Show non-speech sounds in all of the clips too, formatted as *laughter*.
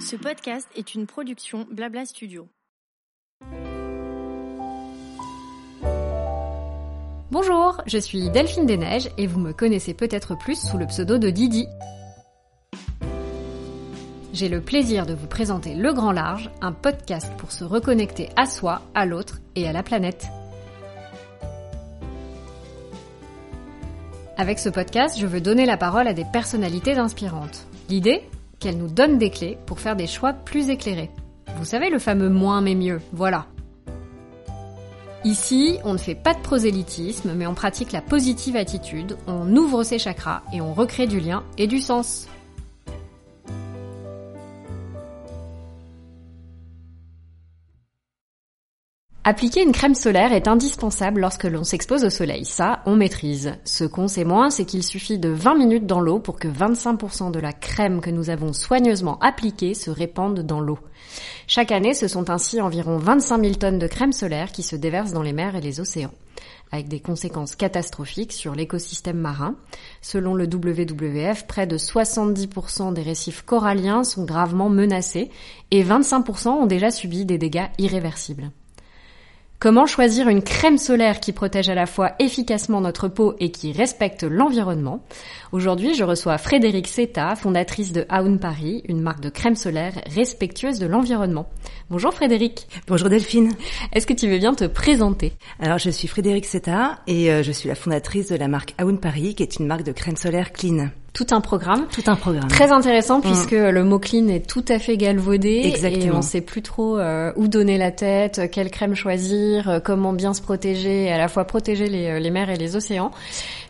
Ce podcast est une production Blabla Studio. Bonjour, je suis Delphine Desneiges et vous me connaissez peut-être plus sous le pseudo de Didi. J'ai le plaisir de vous présenter Le Grand Large, un podcast pour se reconnecter à soi, à l'autre et à la planète. Avec ce podcast, je veux donner la parole à des personnalités inspirantes. L'idée Qu'elles nous donnent des clés pour faire des choix plus éclairés. Vous savez le fameux moins mais mieux, voilà. Ici, on ne fait pas de prosélytisme, mais on pratique la positive attitude, on ouvre ses chakras et on recrée du lien et du sens. Appliquer une crème solaire est indispensable lorsque l'on s'expose au soleil. Ça, on maîtrise. Ce qu'on sait moins, c'est qu'il suffit de 20 minutes dans l'eau pour que 25% de la crème que nous avons soigneusement appliquée se répande dans l'eau. Chaque année, ce sont ainsi environ 25 000 tonnes de crème solaire qui se déversent dans les mers et les océans avec des conséquences catastrophiques sur l'écosystème marin. Selon le WWF, près de 70% des récifs coralliens sont gravement menacés et 25% ont déjà subi des dégâts irréversibles. Comment choisir une crème solaire qui protège à la fois efficacement notre peau et qui respecte l'environnement? Aujourd'hui, je reçois Frédéric Seta, fondatrice de Aoun Paris, une marque de crème solaire respectueuse de l'environnement. Bonjour Frédéric. Bonjour Delphine. Est-ce que tu veux bien te présenter? Alors, je suis Frédéric Seta et euh, je suis la fondatrice de la marque Aoun Paris, qui est une marque de crème solaire clean tout un programme. Tout un programme. Très intéressant mm. puisque le mot clean est tout à fait galvaudé Exactement. et on sait plus trop euh, où donner la tête, quelle crème choisir, euh, comment bien se protéger et à la fois protéger les, euh, les mers et les océans.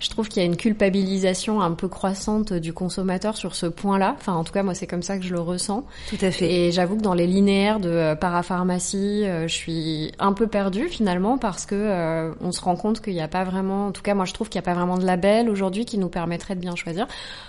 Je trouve qu'il y a une culpabilisation un peu croissante du consommateur sur ce point-là. Enfin, en tout cas, moi, c'est comme ça que je le ressens. Tout à fait. Et j'avoue que dans les linéaires de parapharmacie, je suis un peu perdue finalement parce que on se rend compte qu'il n'y a pas vraiment, en tout cas, moi, je trouve qu'il n'y a pas vraiment de label aujourd'hui qui nous permettrait de bien choisir.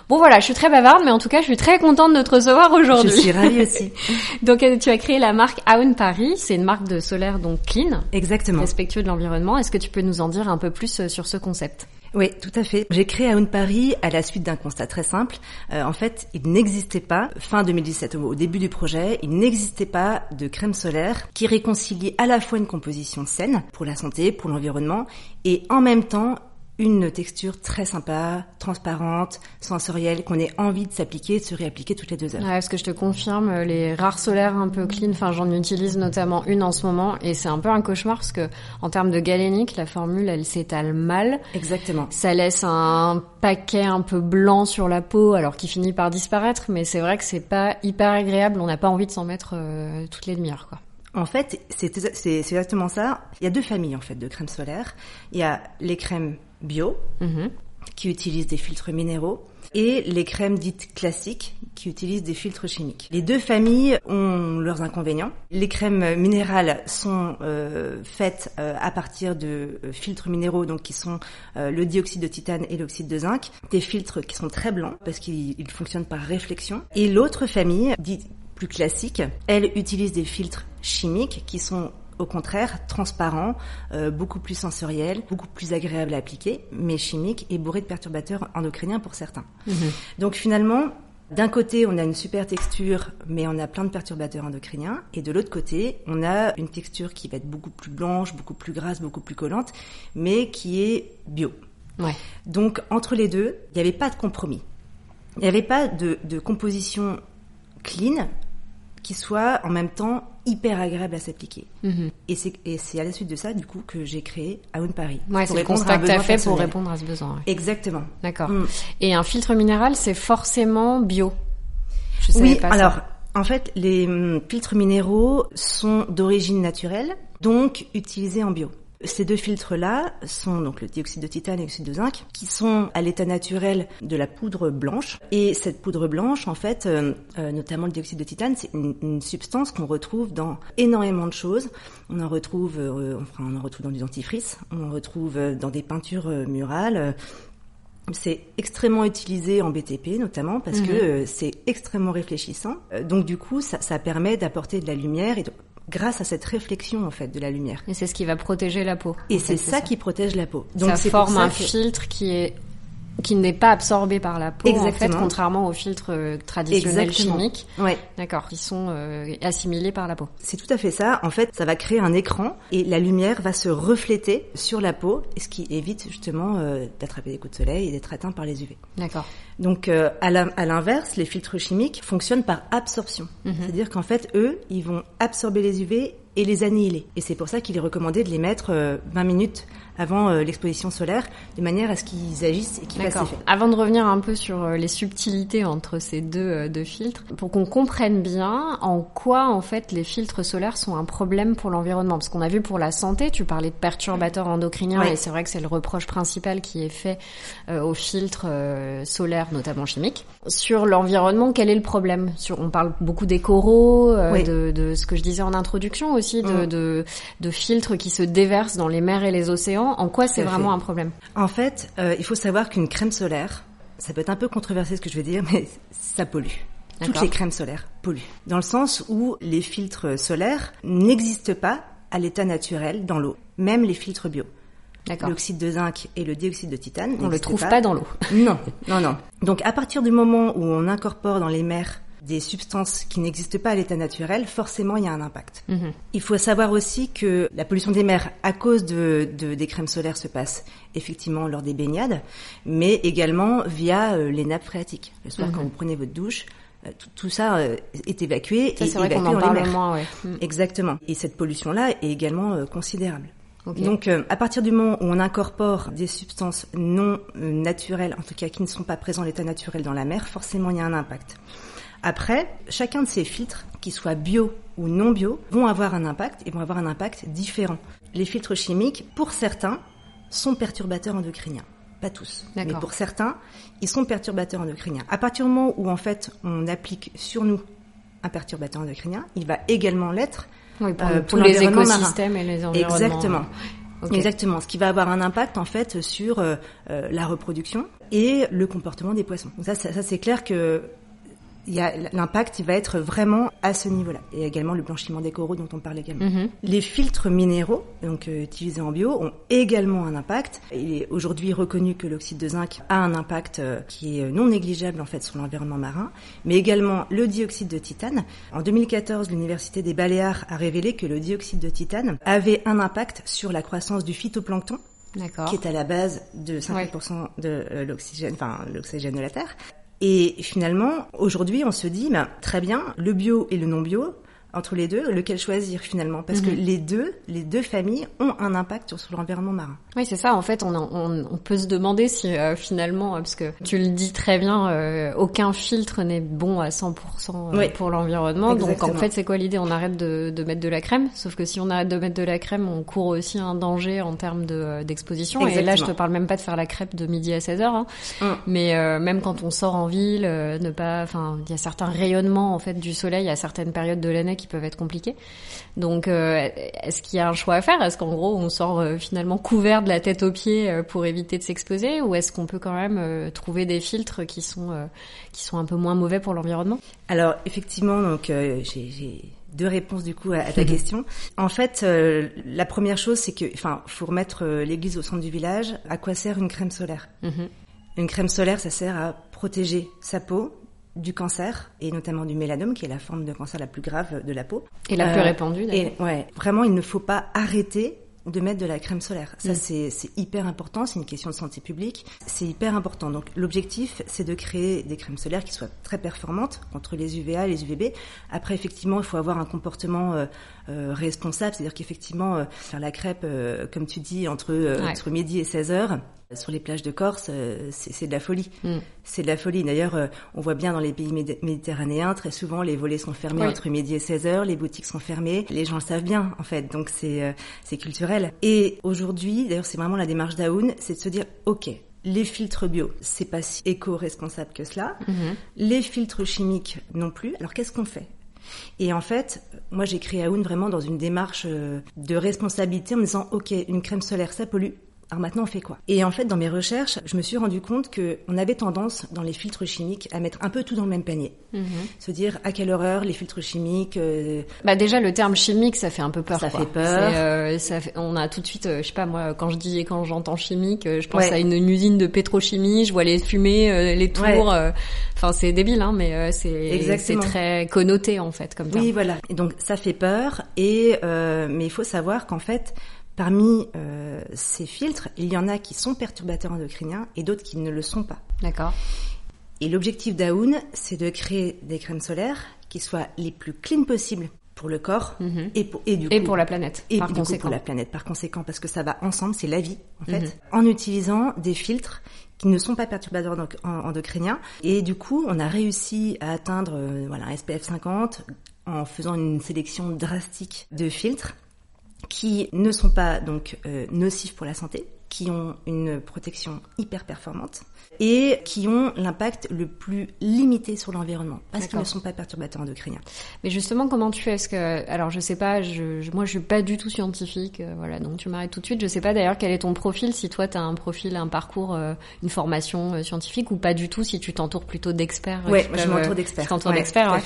Bon voilà, je suis très bavarde, mais en tout cas, je suis très contente de te recevoir aujourd'hui. Je suis ravie aussi. *laughs* donc, euh, tu as créé la marque Aoun Paris. C'est une marque de solaire donc clean, exactement, respectueux de l'environnement. Est-ce que tu peux nous en dire un peu plus euh, sur ce concept? Oui, tout à fait. J'ai créé Aoun Paris à la suite d'un constat très simple. Euh, en fait, il n'existait pas, fin 2017, au début du projet, il n'existait pas de crème solaire qui réconcilie à la fois une composition saine pour la santé, pour l'environnement, et en même temps une texture très sympa, transparente, sensorielle, qu'on ait envie de s'appliquer, de se réappliquer toutes les deux heures. Ouais, parce que je te confirme, euh, les rares solaires un peu clean, enfin j'en utilise notamment une en ce moment, et c'est un peu un cauchemar parce que en termes de galénique, la formule elle s'étale mal. Exactement. Ça laisse un paquet un peu blanc sur la peau, alors qui finit par disparaître, mais c'est vrai que c'est pas hyper agréable. On n'a pas envie de s'en mettre euh, toutes les demi-heures, quoi. En fait, c'est exactement ça. Il y a deux familles en fait de crèmes solaires. Il y a les crèmes bio, mhm. qui utilisent des filtres minéraux, et les crèmes dites classiques, qui utilisent des filtres chimiques. Les deux familles ont leurs inconvénients. Les crèmes minérales sont euh, faites euh, à partir de euh, filtres minéraux, donc qui sont le dioxyde de titane et l'oxyde de zinc, des filtres qui sont très blancs parce qu'ils fonctionnent par réflexion. Et l'autre famille, dite plus classique, elle utilise des filtres chimiques qui sont au contraire transparent, euh, beaucoup plus sensoriel, beaucoup plus agréable à appliquer, mais chimique et bourré de perturbateurs endocriniens pour certains. Mhm. Donc finalement, d'un côté, on a une super texture, mais on a plein de perturbateurs endocriniens. Et de l'autre côté, on a une texture qui va être beaucoup plus blanche, beaucoup plus grasse, beaucoup plus collante, mais qui est bio. Ouais. Donc, entre les deux, il n'y avait pas de compromis. Il n'y avait pas de, de composition clean qui soit en même temps hyper agréable à s'appliquer. Mhm. Et c'est à la suite de ça, du coup, que j'ai créé Aoun Paris. Ouais, c'est le constat que tu as fait pour répondre à ce besoin. Exactement. D'accord. Mm. Et un filtre minéral, c'est forcément bio? Je Oui, pas alors, en fait, les mm, filtres minéraux sont d'origine naturelle, donc utilisés en bio. Ces deux filtres-là sont donc le dioxyde de titane et l'oxyde de zinc, qui sont à l'état naturel de la poudre blanche. Et cette poudre blanche, en fait, euh, euh, notamment le dioxyde de titane, c'est une, substance qu'on retrouve dans énormément de choses. On en retrouve, euh, enfin, on en retrouve dans du dentifrice, on en retrouve dans des peintures murales. C'est extrêmement utilisé en BTP notamment parce que mhm. c'est extrêmement réfléchissant. donc du coup, ça, ça permet d'apporter de la lumière et grâce à cette réflexion en fait de la lumière. Et c'est ce qui va protéger la peau. Et c'est ça, qui protège la peau. Donc ça forme un filtre qui est qui n'est pas absorbé par la peau en fait contrairement aux filtres euh, traditionnels chimiques. Ouais. D'accord, ils sont euh, assimilés par la peau. C'est tout à fait ça. En fait, ça va créer un écran et la lumière va se refléter sur la peau, ce qui évite justement euh, d'attraper des coups de soleil et d'être atteint par les UV. D'accord. Donc à l'inverse, les filtres chimiques fonctionnent par absorption. Mhm. C'est-à-dire qu'en fait, eux, ils vont absorber les UV et les annihiler. Et c'est pour ça qu'il est recommandé de les mettre 20 minutes avant euh, l'exposition solaire, de manière à ce qu'ils agissent et qu'ils fassent effet. Avant de revenir un peu sur euh, les subtilités entre ces deux, euh, deux filtres, pour qu'on comprenne bien en quoi en fait les filtres solaires sont un problème pour l'environnement, parce qu'on a vu pour la santé, tu parlais de perturbateurs endocriniens et c'est vrai que c'est le reproche principal qui est fait aux filtres solaires, notamment chimiques. Sur l'environnement, quel est le problème? Sur, on parle beaucoup des coraux, de, de, ce que je disais en introduction aussi, de, mm. de, de filtres qui se déversent dans les mers et les océans en quoi c'est vraiment un problème? En fait, euh, il faut savoir qu'une crème solaire, ça peut être un peu controversé ce que je vais dire, *laughs* mais ça pollue. Toutes les crèmes solaires polluent. Dans le sens où les filtres solaires n'existent pas à l'état naturel dans l'eau, même les filtres bio. L'oxyde de zinc et le dioxyde de titane. On ne le trouve pas dans l'eau. non, non, non. Donc à partir du moment où on incorpore dans les mers des substances qui n'existent pas à l'état naturel, forcément il y a un impact. Mhm. Il faut savoir aussi que la pollution des mers à cause de, des crèmes solaires se passe effectivement lors des baignades, mais également via euh, les nappes phréatiques. Le soir, mhm. quand vous prenez votre douche, euh, tout, ça euh, est évacué et évacué dans les mers. Moins, ouais. Mhm. Exactement. Et cette pollution-là est également considérable. Donc, à partir du moment où on incorpore des substances non naturelles, en tout cas qui ne sont pas présentes à l'état naturel dans la mer, forcément il y a un impact. Après, chacun de ces filtres, qu'ils soient bio ou non bio, vont avoir un impact et vont avoir un impact différent. Les filtres chimiques, pour certains, sont perturbateurs endocriniens. Pas tous, mais pour certains, ils sont perturbateurs endocriniens. À partir du moment où en fait on applique sur nous un perturbateur endocrinien, il va également l'être oui, pour, euh, pour les écosystèmes et les environnements. Exactement. Exactement, ce qui va avoir un impact en fait sur euh, euh, la reproduction et le comportement des poissons. ça, ça, ça c'est clair que l'impact il va être vraiment à ce niveau-là. Et également le blanchiment des coraux dont on parle également. Mhm. Les filtres minéraux, donc euh, utilisés en bio, ont également un impact. Il est aujourd'hui reconnu que l'oxyde de zinc a un impact euh, qui est non négligeable en fait sur l'environnement marin, mais également le dioxyde de titane. En 2014, l'université des Baléares a révélé que le dioxyde de titane avait un impact sur la croissance du phytoplancton qui est à la base de 50% de euh, l'oxygène, enfin l'oxygène de la Terre. Et finalement, aujourd'hui, on se dit, ben, très bien, le bio et le non bio, entre les deux, lequel choisir finalement? Parce que mhm. les deux, les deux familles ont un impact sur l'environnement marin. Oui, c'est ça. En fait, on, on, on, peut se demander si euh, finalement, euh, parce que tu le dis très bien, euh, aucun filtre n'est bon à 100% pour l'environnement. Donc en fait, c'est quoi l'idée? On arrête de, de, mettre de la crème? Sauf que si on arrête de mettre de la crème, on court aussi un danger en termes d'exposition. et là, je te parle même pas de faire la crêpe de midi à 16 heures, hein. mm. mais même quand on sort en ville, ne pas, enfin, il y a certains rayonnements en fait du soleil à certaines périodes de l'année qui peuvent être compliqués. Donc, euh, est-ce qu'il y a un choix à faire? Est-ce qu'en gros, on sort euh, finalement couvert de la tête aux pieds euh, pour éviter de s'exposer, ou est-ce qu'on peut quand même trouver des filtres qui sont qui sont un peu moins mauvais pour l'environnement? Alors, effectivement, donc j'ai deux réponses du coup à, ta question. En fait, la première chose, c'est que, enfin, faut remettre l'église au centre du village. À quoi sert une crème solaire? Mhm. Une crème solaire, ça sert à protéger sa peau, du cancer et notamment du mélanome qui est la forme de cancer la plus grave de la peau et la plus euh, répandue et ouais vraiment il ne faut pas arrêter de mettre de la crème solaire. Ça, mm. c'est hyper important. C'est une question de santé publique. C'est hyper important. Donc, l'objectif, c'est de créer des crèmes solaires qui soient très performantes contre les UVA et les UVB. Après, effectivement, il faut avoir un comportement euh, euh, responsable. C'est-à-dire qu'effectivement, faire la crêpe, comme tu dis, entre, entre midi et 16 heures, sur les plages de Corse, euh, c'est de la folie. Mm. C'est de la folie. D'ailleurs, euh, on voit bien dans les pays méditerranéens, très souvent, les volets sont fermés entre midi et 16 heures, les boutiques sont fermées. Les gens le savent bien, en fait. Donc, c'est euh, c'est culturel. Et aujourd'hui, d'ailleurs, c'est vraiment la démarche d'Aoun, c'est de se dire, OK, les filtres bio, c'est pas si éco-responsable que cela. Mm-hmm. Les filtres chimiques non plus. Alors, qu'est-ce qu'on fait? Et en fait, moi j'ai créé Aoun vraiment dans une démarche de responsabilité en me disant, OK, une crème solaire, ça pollue, Alors maintenant, on fait quoi? Et en fait, dans mes recherches, je me suis rendu compte que on avait tendance dans les filtres chimiques à mettre un peu tout dans le même panier, Mhm. se dire à quelle horreur les filtres chimiques. euh, Bah déjà le terme chimique ça fait un peu peur. Ça quoi. fait peur. Euh, ça fait- on a tout de suite, euh, je sais pas moi, quand je dis quand j'entends chimique, je pense Ouais. à une, une usine de pétrochimie, je vois les fumées, les tours. Ouais. Enfin c'est débile hein, mais c'est c'est très connoté en fait comme terme. Oui, voilà. Et donc ça fait peur. Et euh, mais il faut savoir qu'en fait, parmi euh, ces filtres, il y en a qui sont perturbateurs endocriniens et d'autres qui ne le sont pas. D'accord. Et l'objectif d'Aoun, c'est de créer des crèmes solaires qui soient les plus clean possibles pour le corps Mhm. et, pour, et du Et coup pour la planète. et par du coup conséquent. pour la planète par conséquent parce que ça va ensemble, c'est la vie en fait, Mhm. en utilisant des filtres qui ne sont pas perturbateurs endo- en- endocriniens et du coup on a réussi à atteindre euh, voilà un SPF 50 en faisant une sélection drastique de filtres qui ne sont pas donc euh, nocifs pour la santé, qui ont une protection hyper performante et qui ont l'impact le plus limité sur l'environnement parce qu'ils ne sont pas perturbateurs endocriniens. Mais justement, comment tu fais? Est-ce que, alors, je sais pas, je, je- moi, je suis pas du tout scientifique, euh, voilà, donc tu m'arrêtes tout de suite. Je sais pas d'ailleurs quel est ton profil, si toi, tu as un profil, un parcours, euh, une formation euh, scientifique, ou pas du tout, si tu t'entoures plutôt d'experts. Ouais, je m'entoure d'experts. Tu t'entoures Ouais, d'experts,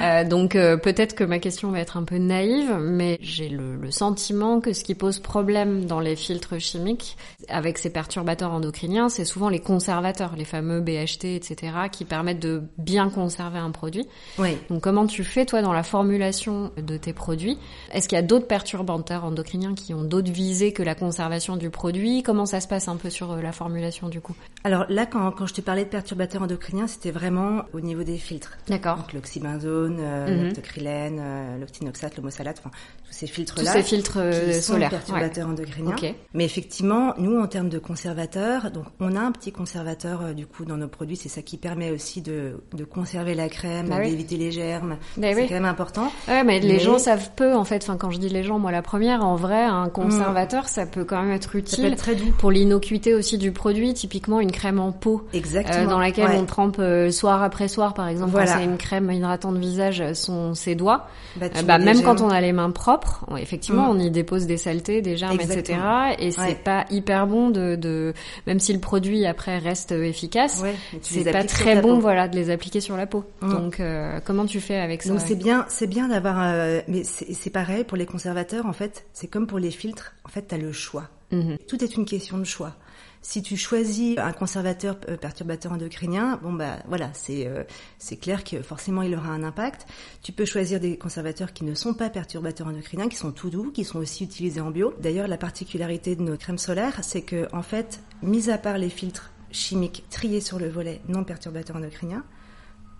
ouais. donc peut-être que ma question va être un peu naïve, mais j'ai le, le sentiment que ce qui pose problème dans les filtres chimiques, avec ces perturbateurs endocriniens, c'est souvent les conservateurs, les fameux BHT, etc., qui permettent de bien conserver un produit. Oui. Donc comment tu fais toi dans la formulation de tes produits? Est-ce qu'il y a d'autres perturbateurs endocriniens qui ont d'autres visées que la conservation du produit? Comment ça se passe un peu sur euh, la formulation du coup? Alors là, quand, quand je te parlais de perturbateurs endocriniens, c'était vraiment au niveau des filtres. D'accord. Donc l'oxybenzone, euh, l'octocrylène, euh, l'octinoxate, l'homosalate, enfin tous ces Tous filtres-là. ces filtres euh, solaires. perturbateurs endocriniens. Ok. Mais effectivement, nous, en termes de conservateurs, donc on a un petit conservateur euh, du coup dans nos produits. C'est ça qui permet aussi de, de conserver la crème, Bah oui. d'éviter les germes. Bah c'est oui. quand même important. Ouais, mais les gens savent peu en fait. Enfin, quand je dis les gens, moi la première, en vrai, un conservateur, ça peut quand même être utile être très doux. pour l'innocuité aussi du produit. Typiquement, une crème en peau. Exactement. euh, dans laquelle Ouais. on trempe euh, soir après soir, par exemple, Voilà. quand c'est une crème hydratante visage, euh, son ses doigts. Bah, bah, même quand on a les mains propres, effectivement, Mm. on y dépose des saletés, des germes, etc. Exactement. Et c'est Ouais. pas hyper bon de, de, même si le produit après reste euh, efficace, Ouais, tu c'est pas très bon, voilà, de les appliquer sur la peau. Donc, euh, comment tu fais avec ça? Donc c'est bien, c'est bien d'avoir, euh, mais c'est pareil pour les conservateurs en fait. C'est comme pour les filtres. En fait, t'as le choix. Mhm. Tout est une question de choix. Si tu choisis un conservateur euh, perturbateur endocrinien, bon bah voilà, c'est euh, c'est clair que forcément il aura un impact. Tu peux choisir des conservateurs qui ne sont pas perturbateurs endocriniens, qui sont tout doux, qui sont aussi utilisés en bio. D'ailleurs, la particularité de nos crèmes solaires, c'est que en fait, mis à part les filtres chimiques triés sur le volet non perturbateurs endocriniens,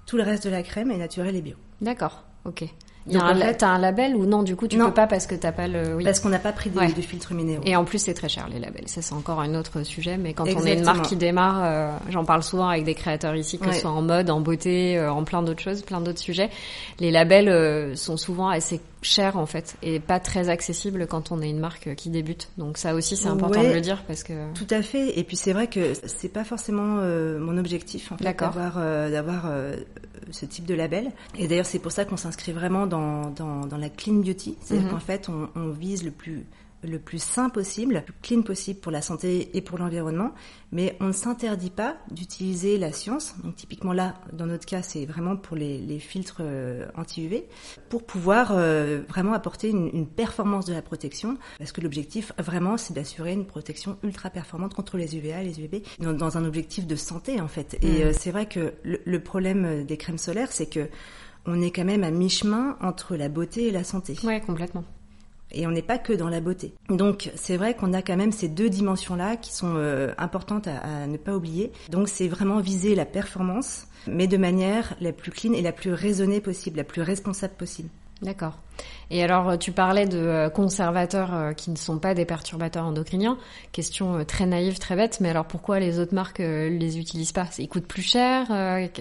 tout le reste de la crème est naturel et bio. D'accord, ok. Donc, un, en fait- t'as un label ou non Du coup, tu Non. peux pas parce que t'as pas le. Oui. Parce qu'on n'a pas pris de, Ouais. de filtres minéraux. Et en plus, c'est très cher les labels. Ça, c'est encore un autre sujet. Mais quand on est une marque qui démarre, euh, j'en parle souvent avec des créateurs ici, que Ouais. ce soit en mode, en beauté, euh, en plein d'autres choses, plein d'autres sujets. Les labels euh, sont souvent assez chers en fait et pas très accessibles quand on est une marque qui débute. Donc ça aussi, c'est important Ouais. de le dire parce que. Tout à fait. Et puis c'est vrai que c'est pas forcément mon objectif en fait d'avoir d'avoir ce type de label. Et d'ailleurs c'est pour ça qu'on s'inscrit vraiment dans, dans dans la clean beauty. C'est-à-dire Mhm. qu'en fait on, on vise le plus le plus sain possible, le plus clean possible pour la santé et pour l'environnement, mais on ne s'interdit pas d'utiliser la science. Donc typiquement là, dans notre cas, c'est vraiment pour les, les filtres euh, anti-UV, pour pouvoir euh, vraiment apporter une, une performance de la protection, parce que l'objectif vraiment, c'est d'assurer une protection ultra performante contre les UVA, les UVB, dans, dans un objectif de santé en fait. Et Mhm. euh, c'est vrai que le, le problème des crèmes solaires, c'est que on est quand même à mi-chemin entre la beauté et la santé. Ouais, complètement. Et on n'est pas que dans la beauté. Donc c'est vrai qu'on a quand même ces deux dimensions-là qui sont euh, importantes à, à ne pas oublier. Donc c'est vraiment viser la performance, mais de manière la plus clean et la plus raisonnée possible, la plus responsable possible. D'accord. Et alors, euh, tu parlais de euh, conservateurs qui ne sont pas des perturbateurs endocriniens. Question très naïve, très bête, mais alors pourquoi les autres marques euh, les utilisent pas? Ils coûtent plus cher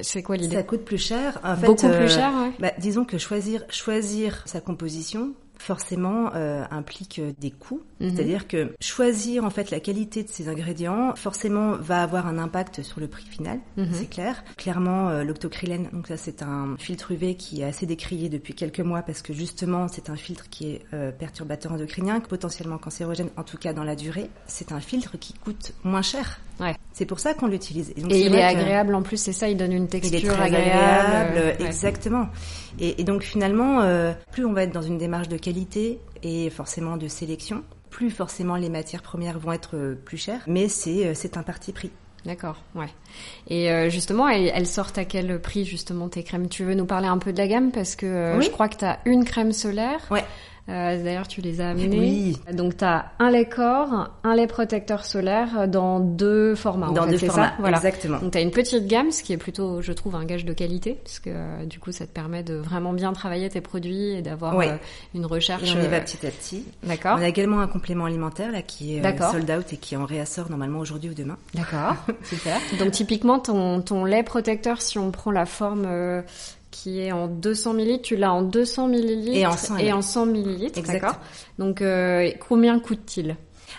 C'est quoi l'idée? Ça coûte plus cher. En fait, Beaucoup euh, plus cher, ouais. bah, disons que choisir choisir sa composition, forcément euh, implique des coûts. Mhm. C'est-à-dire que choisir en fait la qualité de ces ingrédients, forcément, va avoir un impact sur le prix final. Mhm. C'est clair. Clairement, euh, l'octocrylène, donc ça c'est un filtre UV qui est assez décrié depuis quelques mois parce que justement c'est un filtre qui est euh, perturbateur endocrinien, potentiellement cancérogène, en tout cas dans la durée. C'est un filtre qui coûte moins cher. Ouais. C'est pour ça qu'on l'utilise. donc, Et il est agréable en plus, c'est ça, il donne une il texture est très agréable. agréable, ouais. exactement. Et, et donc finalement, euh, plus on va être dans une démarche de qualité et forcément de sélection, plus forcément les matières premières vont être euh, plus chères. Mais c'est euh, c'est un parti pris. D'accord, ouais. Et euh, justement, elles, elles sortent à quel prix justement tes crèmes? Tu veux nous parler un peu de la gamme? Parce que euh, Oui. je crois que tu as une crème solaire. Ouais. Euh, D'ailleurs, tu les as amenées. Oui. Donc, tu as un lait corps, un lait protecteur solaire dans deux formats. en Dans fait, deux formats, ça voilà. exactement. Donc, tu as une petite gamme, ce qui est plutôt, je trouve, un gage de qualité, parce que euh, du coup, ça te permet de vraiment bien travailler tes produits et d'avoir euh, une recherche. Et on y va euh, petit à petit. D'accord. On a également un complément alimentaire là qui est sold out et qui en réassort normalement aujourd'hui ou demain. D'accord, *laughs* super. Donc typiquement ton, ton lait protecteur, si on prend la forme euh, qui est en 200 millilitres, tu l'as en 200 millilitres Et en 100 et en 100 millilitres, d'accord. Donc euh, combien coûte-t-il?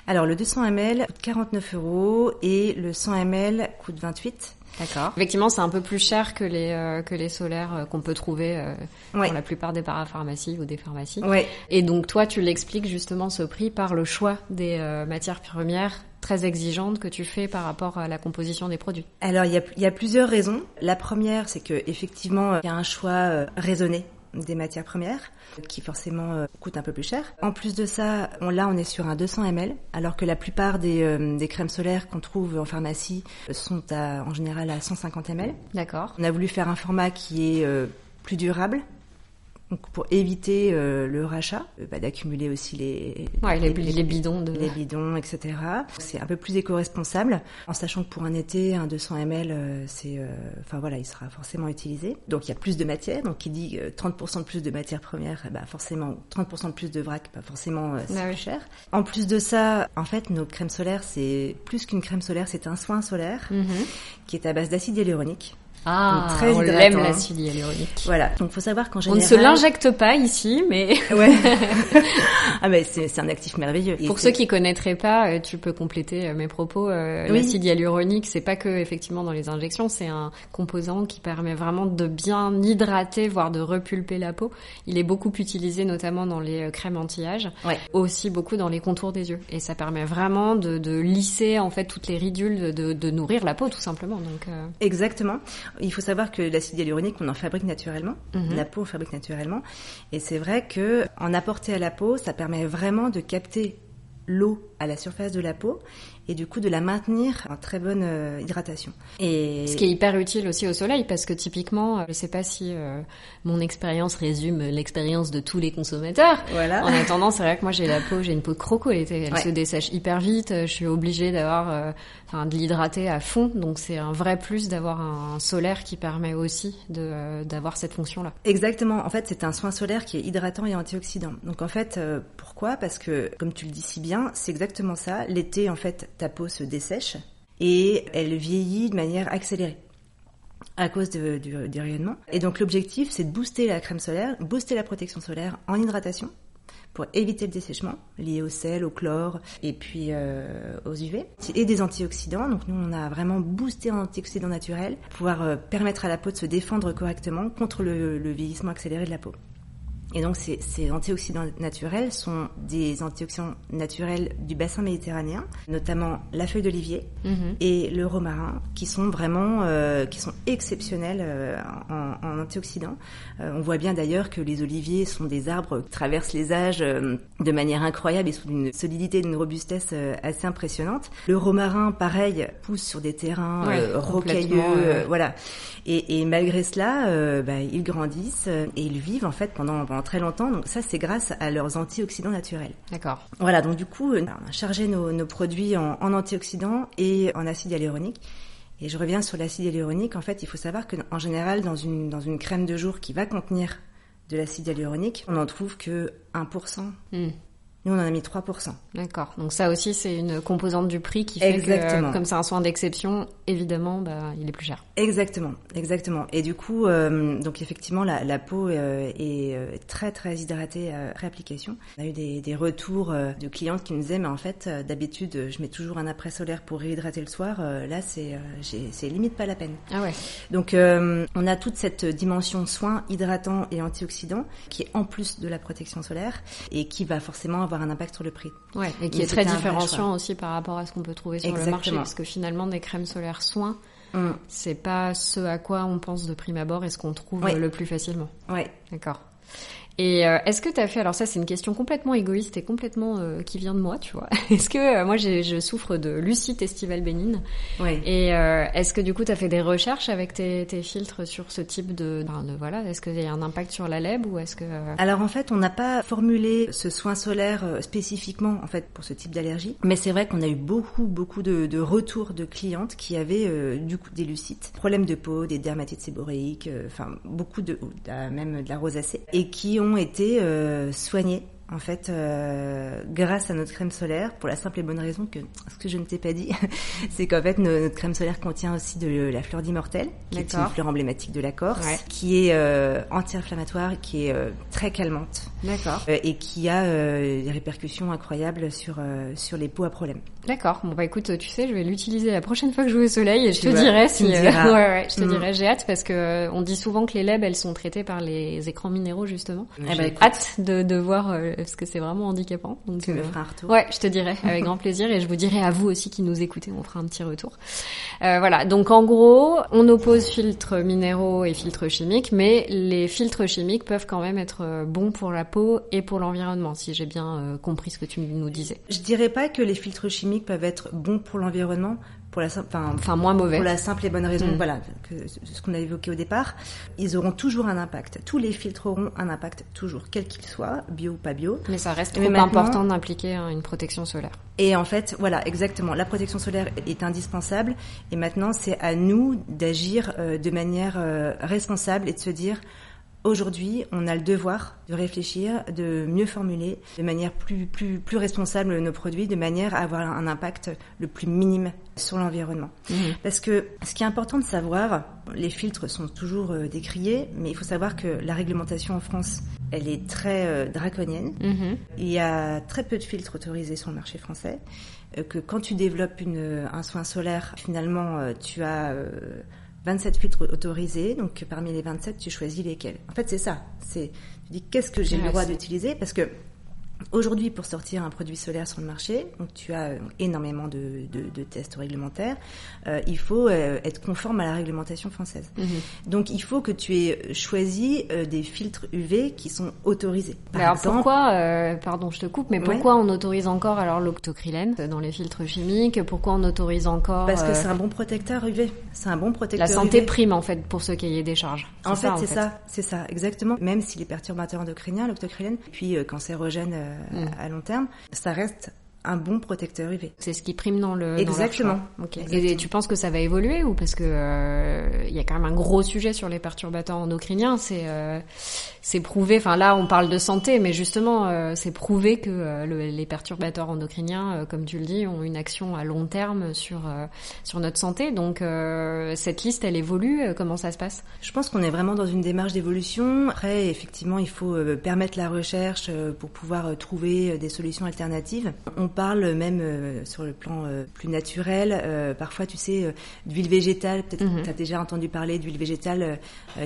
Alors le 200 ml coûte 49 euros et le 100 ml coûte 28. D'accord. Effectivement, c'est un peu plus cher que les euh, que les solaires euh, qu'on peut trouver euh, Ouais. dans la plupart des parapharmacies ou des pharmacies. Ouais. Et donc toi, tu l'expliques justement ce prix par le choix des matières premières très exigeantes que tu fais par rapport à la composition des produits. Alors il y a, il y a plusieurs raisons. La première, c'est que effectivement euh, il y a un choix euh, raisonné des matières premières qui forcément euh, coûtent un peu plus cher. En plus de ça, on, là on est sur un 200 ml, alors que la plupart des, euh, des crèmes solaires qu'on trouve en pharmacie sont à, en général à 150 ml. D'accord. On a voulu faire un format qui est euh, plus durable. Donc pour éviter euh, le rachat, euh, bah, d'accumuler aussi les, Ouais, les, les bidons de. les bidons, etc. C'est un peu plus éco-responsable, en sachant que pour un été, un 200 ml, euh, c'est, euh, enfin voilà, il sera forcément utilisé. Donc il y a plus de matière, donc qui dit euh, 30% de plus de matières premières, eh ben, forcément 30% de plus de vrac, pas forcément euh, c'est Ah oui. plus cher. En plus de ça, en fait, nos crèmes solaires, c'est plus qu'une crème solaire, c'est un soin solaire Mhm. qui est à base d'acide hyaluronique. Ah, Donc, très on l'aime l'acide hyaluronique. Voilà, donc faut savoir qu'en On général, ne se l'injecte pas ici, mais *laughs* Ouais. *laughs* ah mais c'est un actif merveilleux. Et pour ceux qui connaîtraient pas, euh, tu peux compléter euh, mes propos. euh, Oui. L'acide hyaluronique, c'est pas que effectivement dans les injections, c'est un composant qui permet vraiment de bien hydrater, voire de repulper la peau. Il est beaucoup utilisé notamment dans les crèmes anti-âge, Ouais. aussi beaucoup dans les contours des yeux, et ça permet vraiment de, de lisser en fait toutes les ridules, de, de nourrir la peau tout simplement. Donc euh, Exactement. Il faut savoir que l'acide hyaluronique, on en fabrique naturellement. Mhm. La peau, on fabrique naturellement. Et c'est vrai que en apporter à la peau, ça permet vraiment de capter l'eau à la surface de la peau et du coup de la maintenir en très bonne euh, hydratation. Et Ce qui est hyper utile aussi au soleil parce que typiquement, euh, je sais pas si euh, mon expérience résume l'expérience de tous les consommateurs. voilà. En attendant, c'est vrai que moi j'ai la peau, j'ai une peau de croco elle Ouais. se dessèche hyper vite. Je suis obligée d'avoir, euh, enfin, de l'hydrater à fond. Donc c'est un vrai plus d'avoir un solaire qui permet aussi de d'avoir cette fonction-là. Exactement. En fait, c'est un soin solaire qui est hydratant et antioxydant. Donc en fait, pourquoi? Parce que, comme tu le dis si bien, c'est exactement ça. L'été, en fait, ta peau se dessèche et elle vieillit de manière accélérée à cause du, rayonnement. Et donc l'objectif, c'est de booster la crème solaire, booster la protection solaire en hydratation pour éviter le dessèchement lié au sel, au chlore et puis euh, aux UV et des antioxydants. Donc nous on a vraiment boosté un antioxydant naturel pour pouvoir euh, permettre à la peau de se défendre correctement contre le vieillissement accéléré de la peau. Et donc ces, ces antioxydants naturels sont des antioxydants naturels du bassin méditerranéen, notamment la feuille d'olivier et le romarin, qui sont vraiment euh, qui sont exceptionnels euh, en, en antioxydants. Euh, on voit bien d'ailleurs que les oliviers sont des arbres qui traversent les âges euh, de manière incroyable et sont d'une solidité, d'une robustesse euh, assez impressionnante. Le romarin, pareil, pousse sur des terrains Ouais, euh, rocailleux, voilà. Et, et malgré cela, euh, bah, ils grandissent et ils vivent en fait pendant, pendant très longtemps. Donc ça, c'est grâce à leurs antioxydants naturels. D'accord. Voilà, donc du coup, euh, on a chargé nos, nos produits en, en antioxydants et en acide hyaluronique. Et je reviens sur l'acide hyaluronique. En fait, il faut savoir qu'en général, dans une, dans une crème de jour qui va contenir de l'acide hyaluronique, on n'en trouve que 1%. Hmm. Nous, on en a mis 3%. D'accord. Donc ça aussi, c'est une composante du prix qui fait exactement. que, comme c'est un soin d'exception, évidemment, bah, il est plus cher. Exactement, exactement. Et du coup, euh, donc effectivement, la, la peau euh, est euh, très très hydratée après application. On a eu des, des retours de clientes qui nous disaient, mais en fait, d'habitude, je mets toujours un après solaire pour réhydrater le soir. là, c'est c'est limite pas la peine. Ah ouais. Donc, on a toute cette dimension soin hydratant et antioxydant qui est en plus de la protection solaire et qui va forcément avoir un impact sur le prix. Ouais, et qui est très différenciant aussi par rapport à ce qu'on peut trouver sur le marché, parce que finalement, des crèmes solaires soins, mm. c'est pas ce à quoi on pense de prime abord et ce qu'on trouve le plus facilement. Ouais. D'accord. Et euh, est-ce que tu as fait, alors ça c'est une question complètement égoïste et complètement euh, qui vient de moi, tu vois. *laughs* Est-ce que euh, moi je souffre de lucite estivale bénigne Oui. Et est-ce que du coup tu as fait des recherches avec tes, tes filtres sur ce type de, de voilà, est-ce qu'il y a un impact sur la lèbe ou est-ce que Alors en fait, on n'a pas formulé ce soin solaire spécifiquement en fait pour ce type d'allergie, mais c'est vrai qu'on a eu beaucoup beaucoup de, de, retours de clientes qui avaient du coup des lucites, problèmes de peau, des dermatites séboréiques, enfin beaucoup de même de la rosacée et qui ont été euh, soignés en fait, euh, grâce à notre crème solaire, pour la simple et bonne raison que ce que je ne t'ai pas dit, *laughs* c'est qu'en fait notre crème solaire contient aussi de la fleur d'immortel, qui est une fleur emblématique de la Corse, qui est euh, anti-inflammatoire, qui est euh, très calmante, d'accord, euh, et qui a euh, des répercussions incroyables sur sur les peaux à problème. D'accord. Bon bah écoute, tu sais, je vais l'utiliser la prochaine fois que je vais au soleil et je te dirai si. *laughs* ouais, ouais, je te mm. dirai. J'ai hâte parce que on dit souvent que les lèvres elles sont traitées par les écrans minéraux justement. Eh ben, hâte de, de voir parce que c'est vraiment handicapant. Donc, tu me feras un retour. Ouais, je te dirai *laughs* avec grand plaisir et je vous dirai à vous aussi qui nous écoutez, on fera un petit retour. Euh, voilà, donc en gros, on oppose filtres minéraux et filtres chimiques, mais les filtres chimiques peuvent quand même être euh, bons pour la peau et pour l'environnement, si j'ai bien euh, compris ce que tu nous disais. Je dirais pas que les filtres chimiques peuvent être bons pour l'environnement, pour la simple, enfin, moins mauvais. Pour la simple et bonne raison, mm. voilà, que ce qu'on a évoqué au départ, ils auront toujours un impact. Tous les filtres auront un impact toujours, quel qu'il soit, bio ou pas bio. Mais ça reste trop important d'impliquer hein, une protection solaire. Et en fait, voilà, exactement. La protection solaire est indispensable. Et maintenant, c'est à nous d'agir euh, de manière euh, responsable et de se dire, Aujourd'hui, on a le devoir de réfléchir, de mieux formuler de manière plus, plus, plus responsable nos produits, de manière à avoir un impact le plus minime sur l'environnement. Mmh. Parce que ce qui est important de savoir, les filtres sont toujours euh, décriés, mais il faut savoir que la réglementation en France, elle est très euh, draconienne. Mmh. Il y a très peu de filtres autorisés sur le marché français. Euh, que quand tu développes une, un soin solaire, finalement, tu as 27 filtres autorisés, donc parmi les 27, tu choisis lesquels. En fait, c'est ça. C'est, tu dis qu'est-ce que j'ai le droit d'utiliser? Parce que Aujourd'hui, pour sortir un produit solaire sur le marché, donc tu as euh, énormément de, de, de tests réglementaires, euh, il faut euh, être conforme à la réglementation française. Mhm. Donc il faut que tu aies choisi euh, des filtres UV qui sont autorisés. Par alors pourquoi, euh, pardon, je te coupe, mais pourquoi on autorise encore alors l'octocrylène dans les filtres chimiques? Pourquoi on autorise encore Parce que c'est un bon protecteur UV. C'est un bon protecteur. La santé prime en fait pour ceux qui aient des charges. En fait, c'est ça, c'est ça, exactement. Même si les perturbateurs endocriniens, l'octocrylène, puis cancérogène euh, mm. à long terme, ça reste un bon protecteur UV. C'est ce qui prime dans le exactement. Et tu penses que ça va évoluer ou parce que euh, il y a quand même un gros sujet sur les perturbateurs endocriniens, c'est euh, c'est prouvé. Enfin là, on parle de santé, mais justement, euh, c'est prouvé que euh, les perturbateurs endocriniens, comme tu le dis, ont une action à long terme sur sur notre santé. Donc cette liste, elle évolue. comment ça se passe? Je pense qu'on est vraiment dans une démarche d'évolution. Après, effectivement, il faut permettre la recherche pour pouvoir trouver des solutions alternatives. On parle même euh, sur le plan euh, plus naturel, euh, parfois tu sais, d'huile végétale, peut-être que mhm. tu as déjà entendu parler d'huile végétale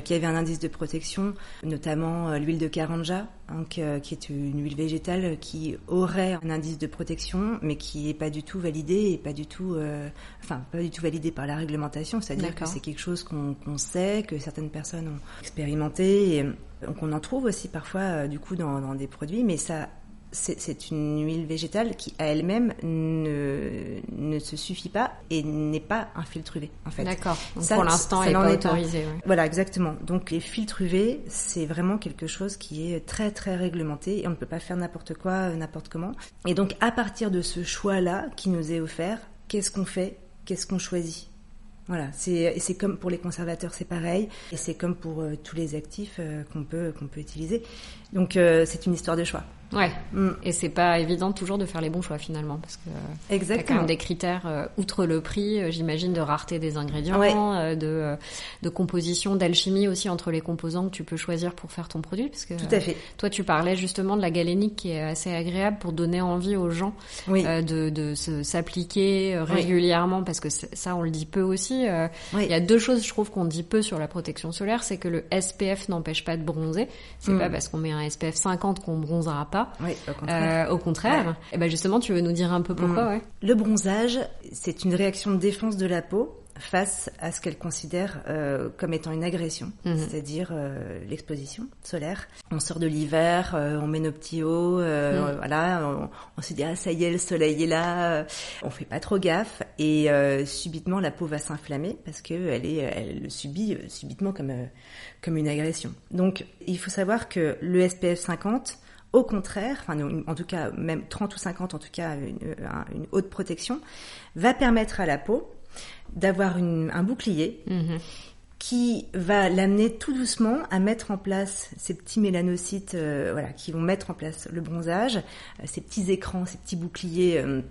qui avait un indice de protection, notamment l'huile de Karanja, hein, qui est une huile végétale qui aurait un indice de protection, mais qui n'est pas du tout validé et pas du tout, enfin pas du tout validé par la réglementation, c'est-à-dire que c'est quelque chose qu'on sait, que certaines personnes ont expérimenté, et donc on en trouve aussi parfois du coup dans, dans des produits, mais ça c'est une huile végétale qui, à elle-même, ne, ne se suffit pas et n'est pas un filtre UV, en fait. D'accord. Pour l'instant, elle est autorisée. Voilà, exactement. Donc, les filtres UV, c'est vraiment quelque chose qui est très, très réglementé et on ne peut pas faire n'importe quoi, euh, n'importe comment. Et donc, à partir de ce choix-là qui nous est offert, qu'est-ce qu'on fait? Qu'est-ce qu'on choisit? Voilà, c'est c'est comme pour les conservateurs, c'est pareil, et c'est comme pour euh, tous les actifs euh, qu'on peut qu'on peut utiliser. Donc c'est une histoire de choix. Ouais. Mm. Et c'est pas évident toujours de faire les bons choix finalement parce que Exactement. y a quand même des critères euh, outre le prix, euh, j'imagine de rareté des ingrédients, euh, de de composition, d'alchimie aussi entre les composants que tu peux choisir pour faire ton produit parce que Tout à fait. toi tu parlais justement de la galénique qui est assez agréable pour donner envie aux gens de de s'appliquer régulièrement parce que ça on le dit peu aussi. Il y a deux choses je trouve qu'on dit peu sur la protection solaire, c'est que le SPF n'empêche pas de bronzer. C'est mm. pas parce qu'on met un SPF 50 qu'on bronzera pas. Oui, au contraire. Euh, au contraire. Et eh ben justement, tu veux nous dire un peu pourquoi, mm. ouais. Le bronzage, c'est une réaction de défense de la peau face à ce qu'elle considère euh, comme étant une agression, mm-hmm. c'est-à-dire euh, l'exposition solaire. On sort de l'hiver, euh, on met nos petits hauts, mm. voilà, on, on, se dit ah ça y est le soleil est là, on fait pas trop gaffe et subitement la peau va s'inflammer parce que elle est, elle subit subitement comme comme une agression. Donc il faut savoir que le SPF 50 au contraire, enfin, en tout cas, même 30 ou 50, en tout cas, une, une haute protection, va permettre à la peau d'avoir un bouclier mhm. qui va l'amener tout doucement à mettre en place ces petits mélanocytes, euh, voilà, qui vont mettre en place le bronzage, euh, ces petits écrans, ces petits boucliers. Euh,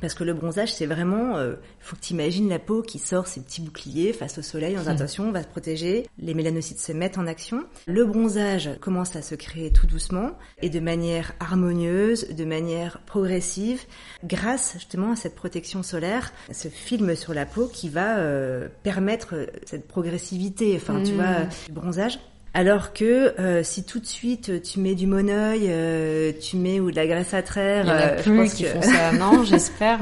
parce que le bronzage, c'est vraiment, il euh, faut que tu imagines la peau qui sort ses petits boucliers face au soleil, en attention, on va se protéger, les mélanocytes se mettent en action. Le bronzage commence à se créer tout doucement et de manière harmonieuse, de manière progressive, grâce justement à cette protection solaire, ce film sur la peau qui va euh, permettre cette progressivité, enfin tu mmh. vois, du bronzage. Alors que euh, si tout de suite tu mets du monoeil, euh, tu mets ou de la graisse à traire, il y en a euh, plus je pense qui que... font ça. *laughs* Non, j'espère.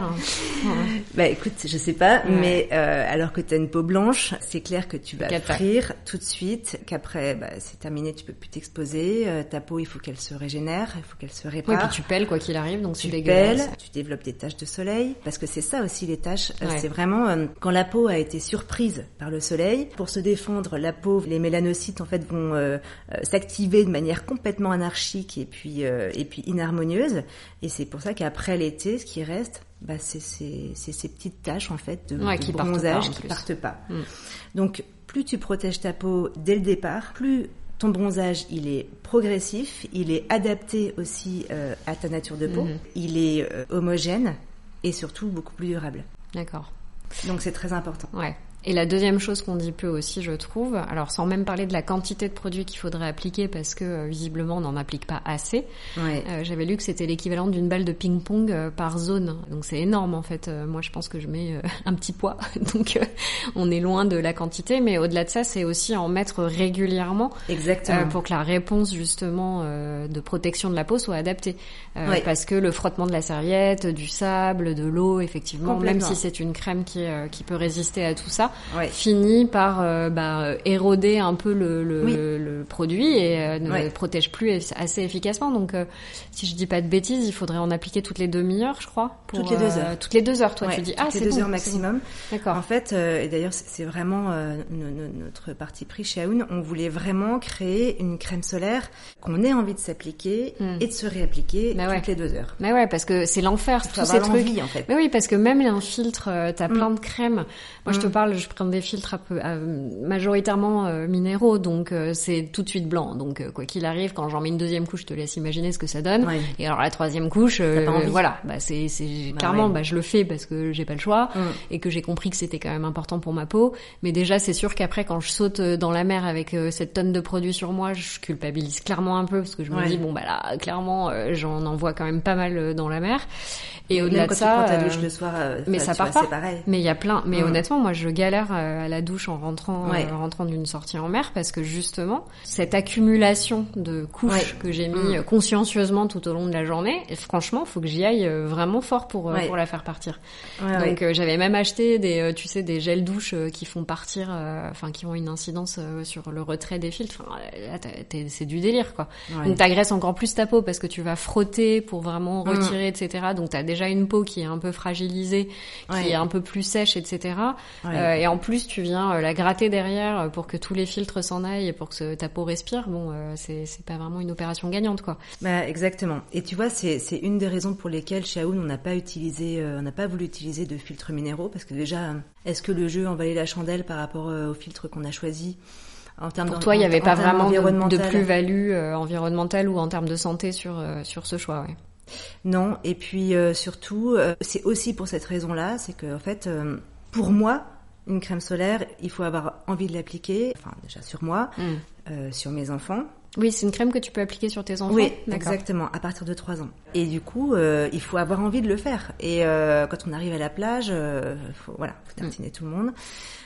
Bah écoute, je sais pas, mais alors que tu as une peau blanche, c'est clair que tu vas frire tout de suite, qu'après bah, c'est terminé, tu peux plus t'exposer. ta peau, il faut qu'elle se régénère, il faut qu'elle se répare. Oui, puis tu pelles quoi qu'il arrive, donc tu pelles, tu développes des taches de soleil, parce que c'est ça aussi les taches. c'est vraiment quand la peau a été surprise par le soleil, pour se défendre, la peau, les mélanocytes en fait vont euh, euh, s'activer de manière complètement anarchique et puis euh, et puis inharmonieuse. Et c'est pour ça qu'après l'été, ce qui reste, bah, c'est ces petites taches en fait de, qui bronzage qui partent pas. Mm. Donc plus tu protèges ta peau dès le départ, plus ton bronzage, il est progressif, il est adapté aussi à ta nature de peau, mm-hmm. il est homogène et surtout beaucoup plus durable. D'accord. Donc c'est très important. Ouais. Et la deuxième chose qu'on dit peu aussi, je trouve, alors sans même parler de la quantité de produits qu'il faudrait appliquer parce que euh, visiblement on n'en applique pas assez. Ouais. Euh, J'avais lu que c'était l'équivalent d'une balle de ping-pong euh, par zone, donc c'est énorme en fait. Euh, moi, je pense que je mets *laughs* un petit poids, *laughs* donc on est loin de la quantité. Mais au-delà de ça, c'est aussi en mettre régulièrement, exactement, pour que la réponse justement de protection de la peau soit adaptée. Parce que le frottement de la serviette, du sable, de l'eau, effectivement, même si c'est une crème qui qui peut résister à tout ça finit par euh, bah, éroder un peu le, le, le produit et euh, ne le protège plus assez efficacement. Donc, euh, si je dis pas de bêtises, il faudrait en appliquer toutes les demi-heures, je crois. Pour, toutes les deux heures. toutes les deux heures, toi, tu dis. Ah, c'est deux heures maximum. D'accord. En fait, et d'ailleurs, c'est vraiment notre parti pris chez Aoun. On voulait vraiment créer une crème solaire qu'on ait envie de s'appliquer hmm. et de se réappliquer bah toutes les deux heures. Mais ouais, parce que c'est l'enfer, tous ces trucs. En fait. Mais oui, parce que même un filtre, t'as plein hmm. de crèmes. Moi, je te hmm. parle, je prends des filtres un peu, majoritairement euh, minéraux, donc euh, c'est tout de suite blanc. Donc euh, quoi qu'il arrive, quand j'en mets une deuxième couche, je te laisse imaginer ce que ça donne. Et alors la troisième couche, voilà, bah c'est bah clairement, bah je le fais parce que j'ai pas le choix mm. et que j'ai compris que c'était quand même important pour ma peau. Mais déjà, c'est sûr qu'après, quand je saute dans la mer avec cette tonne de produits sur moi, je culpabilise clairement un peu parce que je me dis bon bah là, clairement, j'en envoie quand même pas mal dans la mer. Et au-delà de ça, tu prends ta douche le soir, mais ça part pas. Pareil. Mais il y a plein. Mais mm. honnêtement, moi, je galère à la douche en rentrant, euh, rentrant d'une sortie en mer parce que justement cette accumulation de couches que j'ai mis mm. consciencieusement tout au long de la journée, franchement, faut que j'y aille euh, vraiment fort pour euh, pour la faire partir. Donc j'avais même acheté des, tu sais, des gels douche qui font partir, enfin qui ont une incidence sur le retrait des filtres. c'est du délire quoi. Donc t'agresses encore plus ta peau parce que tu vas frotter pour vraiment mm. retirer, etc. Donc t'as déjà une peau qui est un peu fragilisée, qui est un peu plus sèche, etc. et en plus tu viens euh, la gratter derrière euh, pour que tous les filtres s'en aillent et pour que ta peau respire, bon, euh, c'est pas vraiment une opération gagnante, quoi. Bah, exactement. Et tu vois, c'est une des raisons pour lesquelles chez Aoun, on n'a pas utilisé, on n'a pas voulu utiliser de filtres minéraux parce que déjà, est-ce que le jeu en valait la chandelle par rapport aux filtres qu'on a choisis En termes Pour toi, il n'y avait pas vraiment de, plus-value euh, environnementale ou en termes de santé sur euh, sur ce choix. Ouais. Non, et puis euh, surtout, c'est aussi pour cette raison-là, c'est que en fait, pour moi, une crème solaire, il faut avoir envie de l'appliquer, enfin déjà sur moi, Mm. euh, sur mes enfants. Oui, c'est une crème que tu peux appliquer sur tes enfants. Oui, exactement, à partir de 3 ans. Et du coup, euh, il faut avoir envie de le faire. Et euh, quand on arrive à la plage, euh, faut, voilà, faut tartiner tout le monde.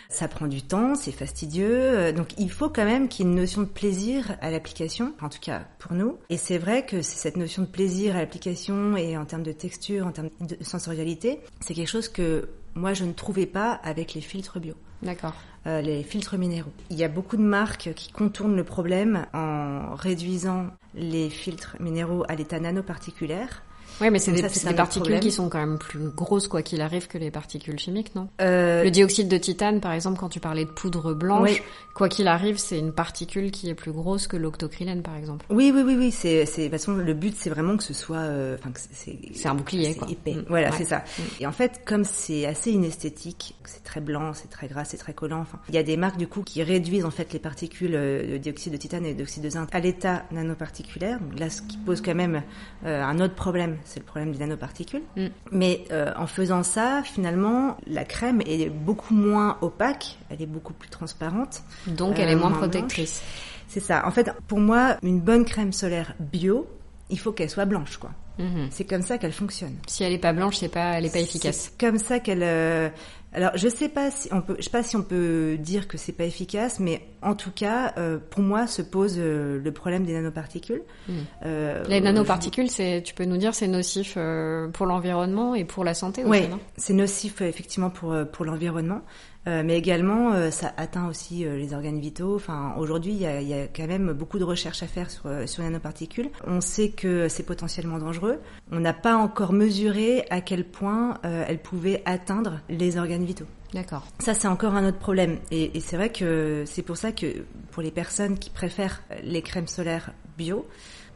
Ça prend du temps, c'est fastidieux, euh, donc il faut quand même qu'il y ait une notion de plaisir à l'application, en tout cas pour nous. Et c'est vrai que c'est cette notion de plaisir à l'application et en termes de texture, en termes de sensorialité, c'est quelque chose que moi je ne trouvais pas avec les filtres bio D'accord. euh, les filtres minéraux. Il y a beaucoup de marques qui contournent le problème en réduisant les filtres minéraux à l'état nanoparticulaire. Oui, mais c'est des, ça, particules problème. qui sont quand même plus grosses quoi qu'il arrive que les particules chimiques, non? Euh, Le dioxyde de titane, par exemple, quand tu parlais de poudre blanche, Oui. quoi qu'il arrive, c'est une particule qui est plus grosse que l'octocrylène, par exemple. oui, oui, oui, oui. C'est, de toute façon, le but, c'est vraiment que ce soit, euh, enfin, que c'est, C'est un bouclier, quoi. épais. Mm. Voilà, Ouais. c'est ça. Et en fait, comme c'est assez inesthétique, c'est très blanc, c'est très gras, c'est très collant. Enfin, il y a des marques du coup qui réduisent en fait les particules euh, de dioxyde de titane et d'oxyde de zinc à l'état nanoparticulaire. Donc là, ce qui pose quand même euh, un autre problème, c'est le problème des nanoparticules. Mm. Mais euh, en faisant ça, finalement, la crème est beaucoup moins opaque, elle est beaucoup plus transparente. Donc, Euh, elle est moins moins protectrice. C'est ça. En fait, pour moi, une bonne crème solaire bio, il faut qu'elle soit blanche, quoi. Mhm. C'est comme ça qu'elle fonctionne. Si elle est pas blanche, c'est pas, elle est pas efficace. C'est comme ça qu'elle. euh, Alors, je sais pas si on peut, je sais pas si on peut dire que c'est pas efficace, mais en tout cas, euh, pour moi, se pose euh, le problème des nanoparticules. Mm. Euh, Les nanoparticules, c'est, tu peux nous dire, c'est nocif euh, pour l'environnement et pour la santé aussi, Oui, c'est nocif effectivement pour pour l'environnement, euh, mais également euh, ça atteint aussi euh, les organes vitaux. Enfin, aujourd'hui, il y a, y a quand même beaucoup de recherches à faire sur euh, sur les nanoparticules. On sait que c'est potentiellement dangereux. On n'a pas encore mesuré à quel point euh, elles pouvaient atteindre les organes vitaux. D'accord. Ça, c'est encore un autre problème. Et, et c'est vrai que c'est pour ça que pour les personnes qui préfèrent les crèmes solaires bio,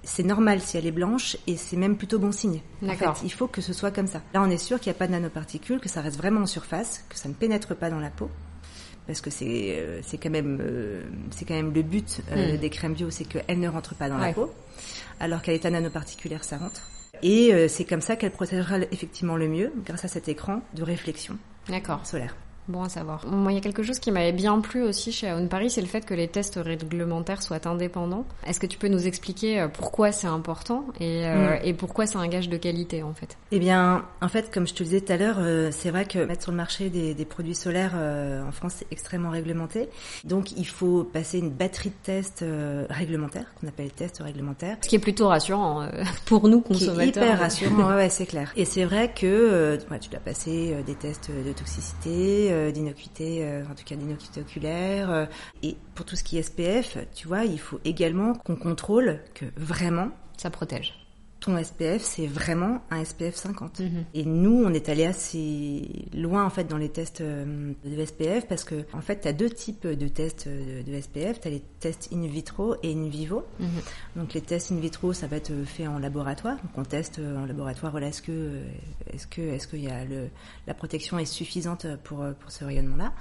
c'est normal si elle est blanche et c'est même plutôt bon signe. En fait, il faut que ce soit comme ça. Là, on est sûr qu'il n'y a pas de nanoparticules, que ça reste vraiment en surface, que ça ne pénètre pas dans la peau. Parce que c'est euh, c'est quand même euh, c'est quand même le but euh, Mm. des crèmes bio, c'est qu'elles ne rentrent pas dans Ouais. la peau, alors qu'à l'état nanoparticulaire, ça rentre. Et c'est comme ça qu'elle protégera effectivement le mieux, grâce à cet écran de réflexion D'accord. solaire. Bon à savoir. Moi, il y a quelque chose qui m'avait bien plu aussi chez Aon Paris, c'est le fait que les tests réglementaires soient indépendants. Est-ce que tu peux nous expliquer euh, pourquoi c'est important et, euh, Mm. et pourquoi c'est un gage de qualité en fait? Eh bien, en fait, comme je te le disais tout à l'heure, euh, c'est vrai que mettre sur le marché des, des produits solaires euh, en France, c'est extrêmement réglementé. Donc, il faut passer une batterie de tests réglementaires, qu'on appelle tests réglementaires. Ce qui est plutôt rassurant *laughs* pour nous Qui est consommateurs. hyper rassurant, ouais, ouais, c'est clair. Et c'est vrai que ouais, tu dois passer des tests de toxicité, euh, d'innocuité, euh, en tout cas d'innocuité oculaire. euh, et pour tout ce qui est SPF, tu vois, il faut également qu'on contrôle que vraiment Ça protège. Ton SPF, c'est vraiment un SPF 50. Mhm. Et nous, on est allé assez loin en fait dans les tests euh, de SPF parce que en fait, tu as deux types de tests euh, de SPF. Tu as les tests in vitro et in vivo. Mhm. Donc les tests in vitro, ça va être fait en laboratoire. Donc on teste euh, en laboratoire, voilà, est-ce que euh, est-ce que est-ce qu'il y a le la protection est suffisante pour euh, pour ce rayonnement-là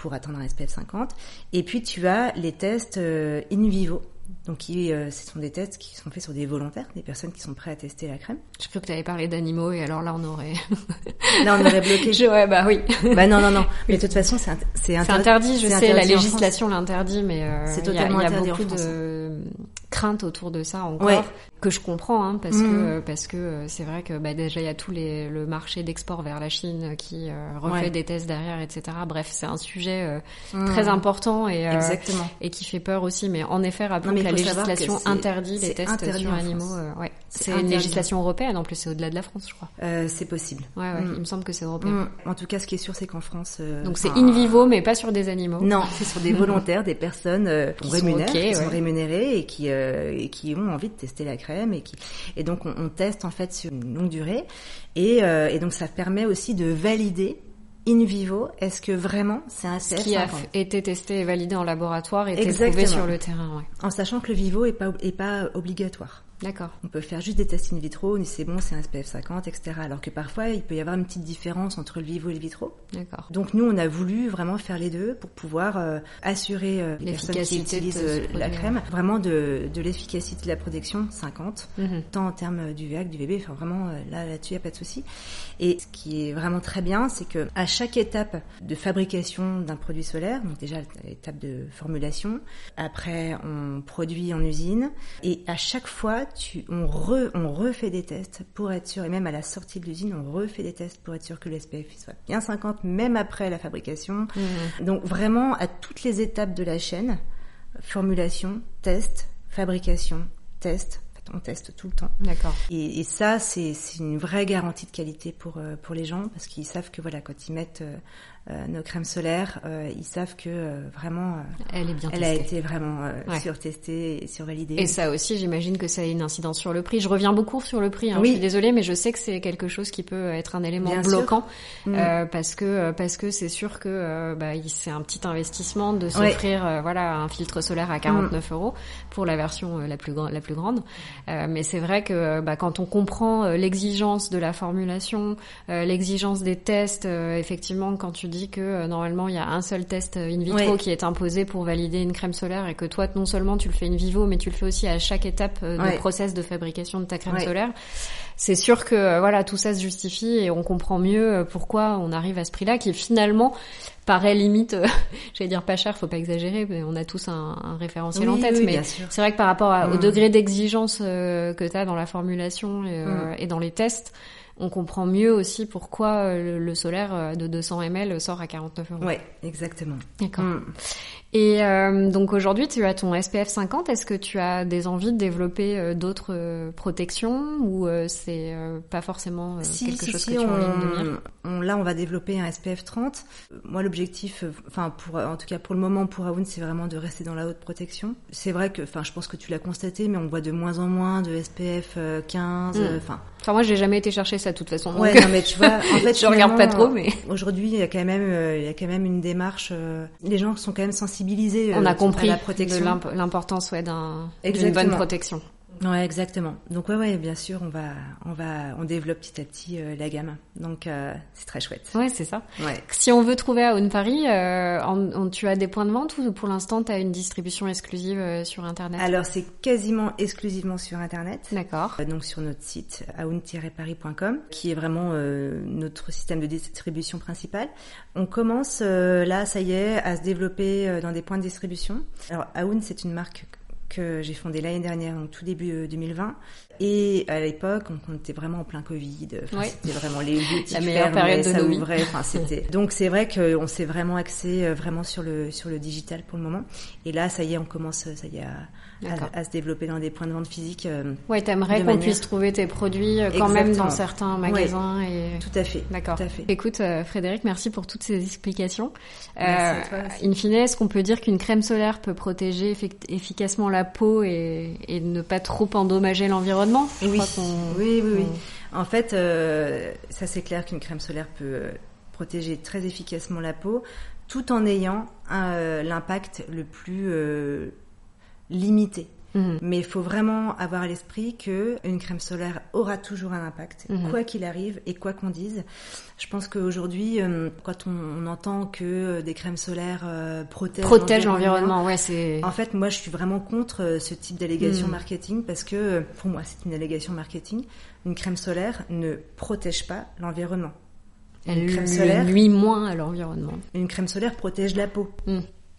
pour atteindre un SPF 50. Et puis tu as les tests euh, in vivo. Donc euh, ce sont des tests qui sont faits sur des volontaires, des personnes qui sont prêtes à tester la crème. Je cru que tu avais parlé d'animaux et alors là on aurait. *laughs* Là, on aurait bloqué. Je- ouais bah oui. Bah non, non, non. *laughs* Mais de toute façon, c'est int- c'est C'est inter- interdit, je sais, la interdit législation l'interdit, mais euh, C'est il y a- totalement il y a, interdit en beaucoup de craintes autour de ça encore, Ouais. Que je comprends, hein, parce que parce que euh, c'est vrai que bah, déjà il y a tout les, le marché d'export vers la Chine qui euh, refait Ouais. des tests derrière, etc. Bref, c'est un sujet euh, Mhm. très important et euh, Exactement. et qui fait peur aussi. Mais en effet, rappelons que la que législation interdit les tests interdit sur animaux. Ouais, C'est une législation européenne en plus, c'est au-delà de la France, je crois. C'est possible. Ouais, ouais, Mhm. il me semble que c'est européen. Mm. En tout cas, ce qui est sûr, c'est qu'en France. Donc c'est in vivo, mais pas sur des animaux. Non, c'est sur des *laughs* volontaires, des personnes Qui sont qui sont rémunérées et qui et qui ont envie de tester la crème et qui et donc on, on teste en fait sur une longue durée et, euh, et donc ça permet aussi de valider in vivo, est-ce que vraiment c'est un SPF qui a été testé et validé en laboratoire et prouvé sur le terrain, ouais. En sachant que le vivo est pas est pas obligatoire. D'accord. On peut faire juste des tests in vitro, c'est bon, c'est un SPF 50, etc. Alors que parfois, il peut y avoir une petite différence entre le vivo et le vitro. D'accord. Donc nous, on a voulu vraiment faire les deux pour pouvoir euh, assurer euh, les personnes qui utilisent euh, la crème vraiment de, de l'efficacité de la protection 50, mhm. tant en termes du VAC, du VB, enfin vraiment là là-dessus, il n'y a pas de souci. Et ce qui est vraiment très bien, c'est que à chaque étape de fabrication d'un produit solaire, donc déjà l'étape de formulation, après on produit en usine, et à chaque fois on, refait des tests pour être sûr, et même à la sortie de l'usine, on refait des tests pour être sûr que le SPF soit bien 50, même après la fabrication. Mmh. Donc vraiment, à toutes les étapes de la chaîne, formulation, test, fabrication, test, on teste tout le temps. D'accord. Et, ça, c'est une vraie garantie de qualité pour euh, pour les gens parce qu'ils savent que voilà, quand ils mettent euh, nos crèmes solaires, euh, ils savent que euh, vraiment, elle est bien elle a été vraiment surtestée et survalidée. Et ça aussi, j'imagine que ça a une incidence sur le prix. Je reviens beaucoup sur le prix. Hein, oui. Je suis désolée, mais je sais que c'est quelque chose qui peut être un élément bloquant mm. parce que parce que c'est sûr que bah, c'est un petit investissement de s'offrir voilà un filtre solaire à 49 mm. euros pour la version la plus la plus grande. mais c'est vrai que bah, quand on comprend l'exigence de la formulation, l'exigence des tests, effectivement, quand tu dis que euh, normalement il y a un seul test euh, in vitro qui est imposé pour valider une crème solaire et que toi non seulement tu le fais in vivo mais tu le fais aussi à chaque étape euh, du process de fabrication de ta crème solaire. C'est sûr que voilà tout ça se justifie et on comprend mieux pourquoi on arrive à ce prix-là qui finalement paraît limite, *laughs* j'allais dire pas cher, faut pas exagérer, mais on a tous un, référentiel en tête. mais c'est vrai que par rapport au mm. degré d'exigence que tu as dans la formulation et, mm. et dans les tests, on comprend mieux aussi pourquoi euh, le, solaire euh, de 200 ml sort à 49 euros. Oui, exactement. D'accord. Mm. Et euh, donc aujourd'hui, tu as ton SPF 50. Est-ce que tu as des envies de développer euh, d'autres euh, protections ou c'est pas forcément quelque chose que tu as envie de on, Là, on va développer un SPF 30. Moi, l'objectif, enfin pour, en tout cas pour le moment pour Aoun, c'est vraiment de rester dans la haute protection. C'est vrai que, enfin, je pense que tu l'as constaté, mais on voit de moins en moins de SPF 15. Hmm. Enfin. Enfin, moi, j'ai jamais été chercher ça de toute façon. Ouais, non, mais tu vois, en *laughs* fait, je regarde pas trop, mais aujourd'hui, il y a quand même, il y a quand même une démarche. les gens sont quand même sensibles on a euh, compris l'importance ouais, d'une bonne protection. Ouais, exactement. Donc ouais, ouais, bien sûr, on va, on va, on développe petit à petit euh, la gamme. Donc euh, c'est très chouette. Ouais, c'est ça. Ouais. Si on veut trouver à Paris, euh, tu as des points de vente ou pour l'instant tu as une distribution exclusive sur internet? Alors c'est quasiment exclusivement sur internet. D'accord. donc sur notre site aoun-paris.com, qui est vraiment notre système de distribution principal. On commence là, ça y est, à se développer dans des points de distribution. Alors Aoun, c'est une marque que j'ai fondé l'année dernière, en tout début 2020. Euh, Et à l'époque, on, était vraiment en plein Covid. C'était vraiment les *laughs* boutiques la meilleure période de ça nos ouvrait. Enfin, *laughs* c'était. Donc c'est vrai qu'on s'est vraiment axé euh, vraiment sur le sur le digital pour le moment. Et là, ça y est, on commence, ça y est, à, à, se développer dans des points de vente physiques. Euh, ouais, t'aimerais qu'on puisse trouver tes produits euh, quand même dans certains magasins. Et... Tout à fait. D'accord. Écoute, euh, Frédéric, merci pour toutes ces explications. Euh, in fine, est-ce qu'on peut dire qu'une crème solaire peut protéger efficacement la peau et, et ne pas trop endommager l'environnement? Oui. oui. oui, oui, En fait, ça c'est clair qu'une crème solaire peut protéger très efficacement la peau tout en ayant l'impact le plus limité. Mhm. Mais il faut vraiment avoir à l'esprit que une crème solaire aura toujours un impact, mhm. quoi qu'il arrive et quoi qu'on dise. Je pense qu'aujourd'hui, euh, quand on, entend que euh, des crèmes solaires euh, protègent, l'environnement, ouais, c'est. En fait, moi, je suis vraiment contre ce type d'allégation mhm. marketing parce que, pour moi, c'est une allégation marketing. Une crème solaire ne protège pas l'environnement. Elle crème solaire, nuit moins à l'environnement. Une crème solaire protège la peau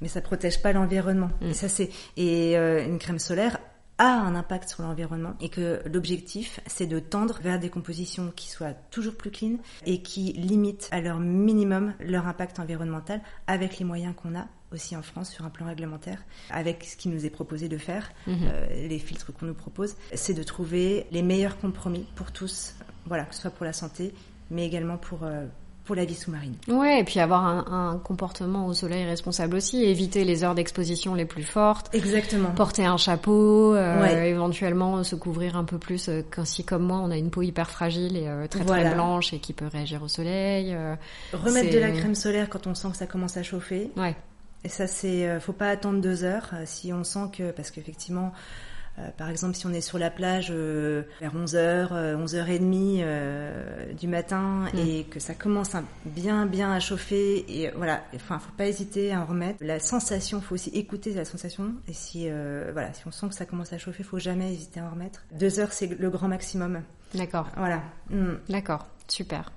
mais ça protège pas l'environnement. Mm. Et ça c'est et euh, une crème solaire a un impact sur l'environnement et que l'objectif c'est de tendre vers des compositions qui soient toujours plus clean et qui limitent à leur minimum leur impact environnemental avec les moyens qu'on a aussi en France sur un plan réglementaire, avec ce qui nous est proposé de faire, mm-hmm. euh, les filtres qu'on nous propose, c'est de trouver les meilleurs compromis pour tous, voilà, que ce soit pour la santé, mais également pour, euh, pour la vie sous-marine. Ouais, et puis avoir un, un, comportement au soleil responsable aussi, éviter les heures d'exposition les plus fortes. Exactement. Porter un chapeau, euh, éventuellement se couvrir un peu plus, euh, si comme moi on a une peau hyper fragile et euh, très très blanche et qui peut réagir au soleil. Euh, Remettre de la crème solaire quand on sent que ça commence à chauffer. Ouais. Et ça c'est, faut pas attendre deux heures si on sent que, parce qu'effectivement par exemple, si on est sur la plage euh, vers 11h, 11h30 euh, du matin mm. et que ça commence bien bien à chauffer et voilà, enfin, faut pas hésiter à en remettre. La sensation, faut aussi écouter la sensation et si voilà, si on sent que ça commence à chauffer, faut jamais hésiter à en remettre. Deux heures, c'est le grand maximum. D'accord. Voilà. Mm. D'accord. Super.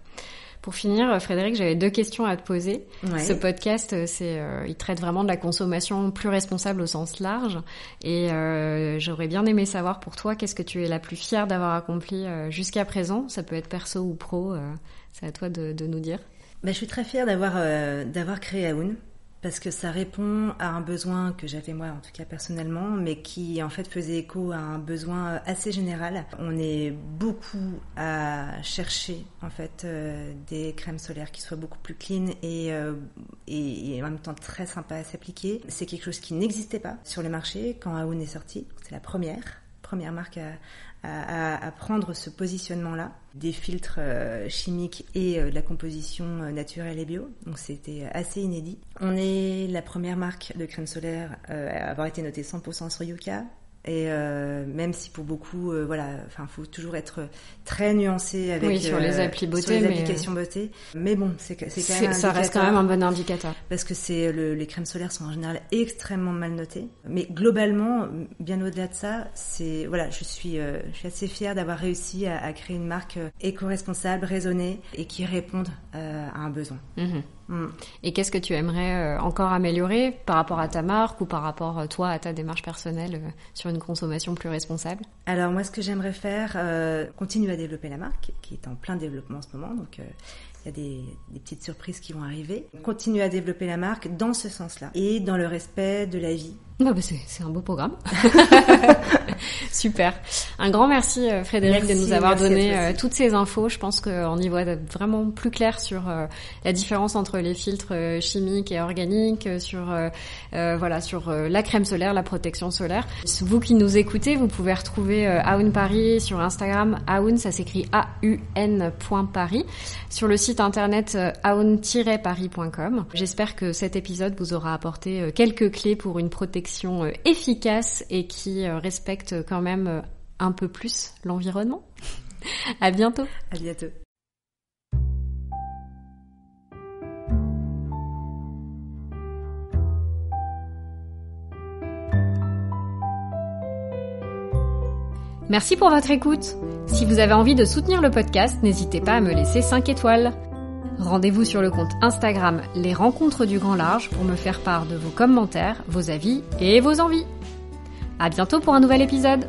Pour finir, Frédéric, j'avais deux questions à te poser. Ce podcast, euh, c'est, euh, il traite vraiment de la consommation plus responsable au sens large. Et euh, j'aurais bien aimé savoir pour toi, qu'est-ce que tu es la plus fière d'avoir accompli jusqu'à présent? Ça peut être perso ou pro. c'est à toi de, de nous dire. Ben, je suis très fière d'avoir d'avoir créé Aoun parce que ça répond à un besoin que j'avais moi en tout cas personnellement, mais qui en fait faisait écho à un besoin assez général. On est beaucoup à chercher en fait euh, des crèmes solaires qui soient beaucoup plus clean et, euh, et, en même temps très sympa à s'appliquer. C'est quelque chose qui n'existait pas sur le marché quand Aoun est sorti. C'est la première première marque à, à, prendre ce positionnement-là, des filtres euh, chimiques et euh, de la composition euh, naturelle et bio. Donc c'était assez inédit. On est la première marque de crème solaire à avoir été notée 100% sur Yuka, et euh, même si pour beaucoup, euh, voilà, enfin, faut toujours être très nuancé avec oui, sur les euh, applis beauté, sur les mais applications beauté. Mais bon, c'est c'est quand même ça reste quand même un bon indicateur parce que c'est le, les crèmes solaires sont en général extrêmement mal notées. Mais globalement, bien au-delà de ça, c'est voilà, je suis je suis assez fière d'avoir réussi à, à, créer une marque éco-responsable, raisonnée et qui réponde à un besoin. Mhm. Mm. Et qu'est-ce que tu aimerais euh, encore améliorer par rapport à ta marque ou par rapport euh, toi à ta démarche personnelle euh, sur une consommation plus responsable? Alors moi ce que j'aimerais faire, continuer à développer la marque qui est en plein développement en ce moment, donc il y a des, des, petites surprises qui vont arriver. Continuer à développer la marque dans ce sens-là et dans le respect de la vie bah, bah c'est un beau programme. *laughs* Super. Un grand merci euh, Frédéric de nous avoir donné euh, toutes ces infos. Je pense qu'on y voit vraiment plus clair sur euh, la différence entre les filtres chimiques et organiques, sur voilà sur la crème solaire, la protection solaire. Vous qui nous écoutez, vous pouvez retrouver Aoun Paris sur Instagram. Aoun, ça s'écrit A U N Paris sur le site internet aoun-paris.com. J'espère que cet épisode vous aura apporté quelques clés pour une protection euh, efficace et qui euh, respecte quand même euh, un peu plus l'environnement. *laughs* à bientôt. À bientôt. Merci pour votre écoute. Si vous avez envie de soutenir le podcast, n'hésitez pas à me laisser 5 étoiles. Rendez-vous sur le compte Instagram Les Rencontres du Grand Large pour me faire part de vos commentaires, vos avis et vos envies. À bientôt pour un nouvel épisode!